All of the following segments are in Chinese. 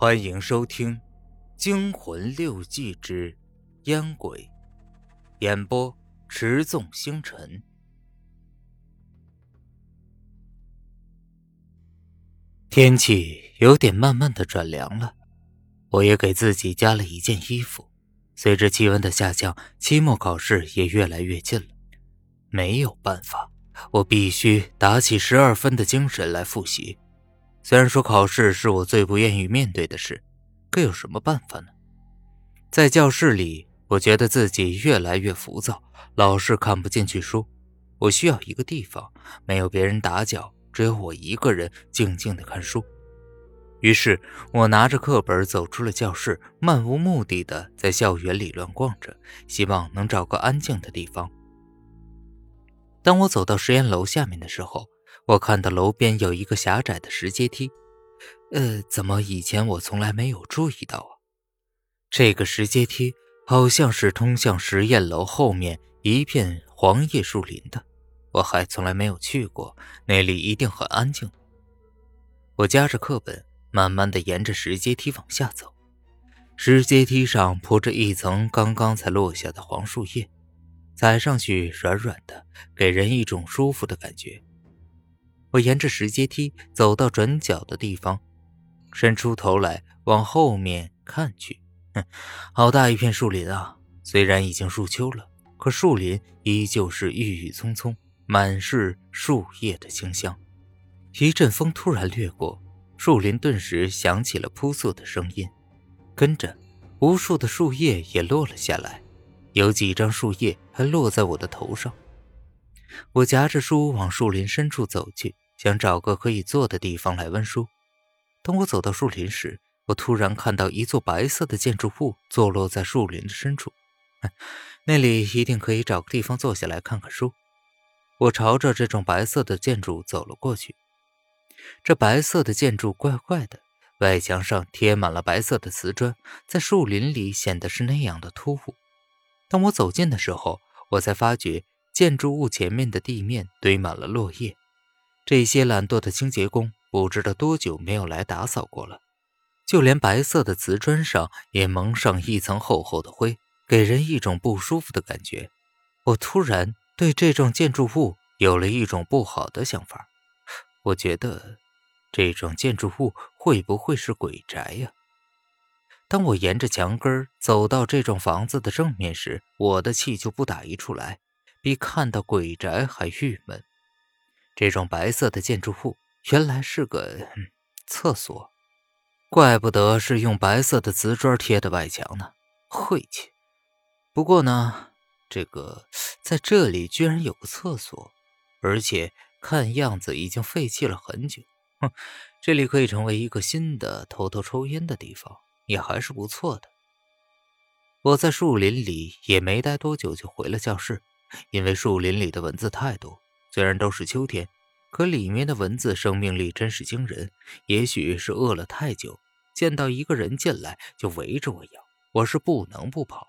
欢迎收听《惊魂六记之烟鬼》，演播：持纵星辰。天气有点慢慢的转凉了，我也给自己加了一件衣服。随着气温的下降，期末考试也越来越近了。没有办法，我必须打起十二分的精神来复习。虽然说考试是我最不愿意面对的事，可有什么办法呢？在教室里，我觉得自己越来越浮躁，老是看不进去书。我需要一个地方，没有别人打搅，只有我一个人静静的看书。于是，我拿着课本走出了教室，漫无目的的在校园里乱逛着，希望能找个安静的地方。当我走到实验楼下面的时候，我看到楼边有一个狭窄的石阶梯，呃，怎么以前我从来没有注意到啊？这个石阶梯好像是通向实验楼后面一片黄叶树林的，我还从来没有去过，那里一定很安静。我夹着课本，慢慢的沿着石阶梯往下走，石阶梯上铺着一层刚刚才落下的黄树叶。踩上去软软的，给人一种舒服的感觉。我沿着石阶梯走到转角的地方，伸出头来往后面看去。哼，好大一片树林啊！虽然已经入秋了，可树林依旧是郁郁葱葱，满是树叶的清香。一阵风突然掠过，树林顿时响起了扑簌的声音，跟着无数的树叶也落了下来。有几张树叶还落在我的头上。我夹着书往树林深处走去，想找个可以坐的地方来温书。当我走到树林时，我突然看到一座白色的建筑物坐落在树林的深处，那里一定可以找个地方坐下来看看书。我朝着这幢白色的建筑走了过去。这白色的建筑怪怪的，外墙上贴满了白色的瓷砖，在树林里显得是那样的突兀。当我走近的时候，我才发觉建筑物前面的地面堆满了落叶。这些懒惰的清洁工不知道多久没有来打扫过了，就连白色的瓷砖上也蒙上一层厚厚的灰，给人一种不舒服的感觉。我突然对这幢建筑物有了一种不好的想法，我觉得这幢建筑物会不会是鬼宅呀？当我沿着墙根走到这幢房子的正面时，我的气就不打一处来，比看到鬼宅还郁闷。这种白色的建筑物原来是个厕所，怪不得是用白色的瓷砖贴的外墙呢，晦气。不过呢，这个在这里居然有个厕所，而且看样子已经废弃了很久。哼，这里可以成为一个新的偷偷抽烟的地方。也还是不错的。我在树林里也没待多久，就回了教室。因为树林里的蚊子太多，虽然都是秋天，可里面的蚊子生命力真是惊人。也许是饿了太久，见到一个人进来就围着我咬，我是不能不跑。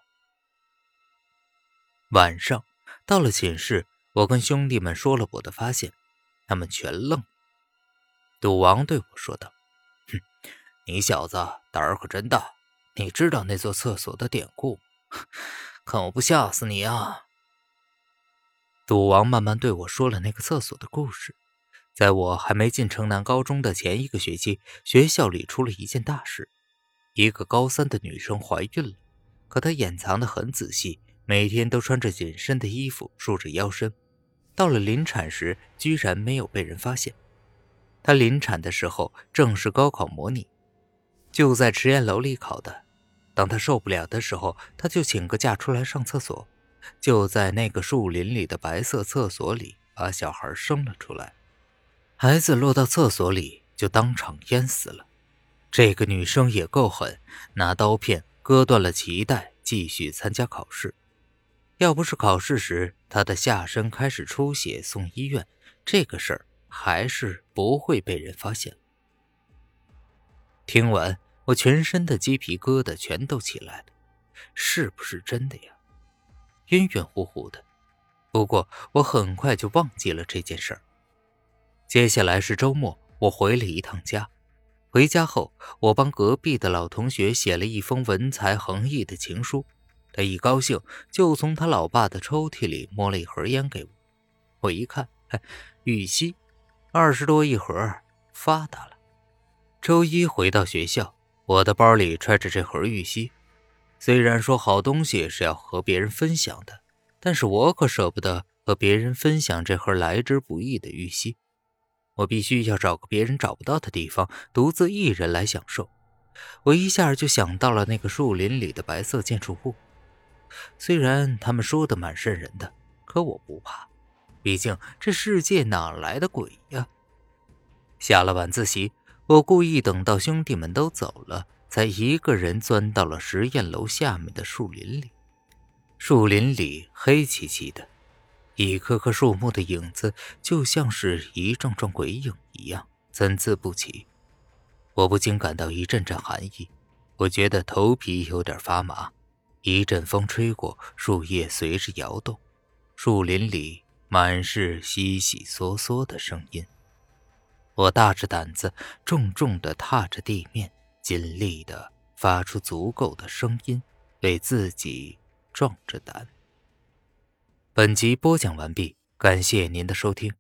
晚上到了寝室，我跟兄弟们说了我的发现，他们全愣。赌王对我说道：“哼。”你小子胆儿可真大！你知道那座厕所的典故？看我不吓死你啊！赌王慢慢对我说了那个厕所的故事。在我还没进城南高中的前一个学期，学校里出了一件大事：一个高三的女生怀孕了。可她掩藏的很仔细，每天都穿着紧身的衣服，束着腰身。到了临产时，居然没有被人发现。她临产的时候正是高考模拟。就在实验楼里考的。当她受不了的时候，她就请个假出来上厕所，就在那个树林里的白色厕所里把小孩生了出来。孩子落到厕所里就当场淹死了。这个女生也够狠，拿刀片割断了脐带，继续参加考试。要不是考试时她的下身开始出血送医院，这个事儿还是不会被人发现。听完，我全身的鸡皮疙瘩全都起来了，是不是真的呀？晕晕乎乎的。不过我很快就忘记了这件事儿。接下来是周末，我回了一趟家，回家后，我帮隔壁的老同学写了一封文采横溢的情书。他一高兴，就从他老爸的抽屉里摸了一盒烟给我。我一看，玉溪，二十多一盒，发达了。周一回到学校，我的包里揣着这盒玉溪。虽然说好东西是要和别人分享的，但是我可舍不得和别人分享这盒来之不易的玉溪。我必须要找个别人找不到的地方，独自一人来享受。我一下就想到了那个树林里的白色建筑物。虽然他们说的蛮瘆人的，可我不怕，毕竟这世界哪来的鬼呀？下了晚自习，我故意等到兄弟们都走了，才一个人钻到了实验楼下面的树林里。树林里黑漆漆的，一棵棵树木的影子就像是一幢幢鬼影一样参差不齐。我不禁感到一阵阵寒意，我觉得头皮有点发麻。一阵风吹过，树叶随之摇动，树林里满是悉悉嗦嗦的声音。我大着胆子，重重地踏着地面，尽力的发出足够的声音，为自己壮着胆。本集播讲完毕，感谢您的收听。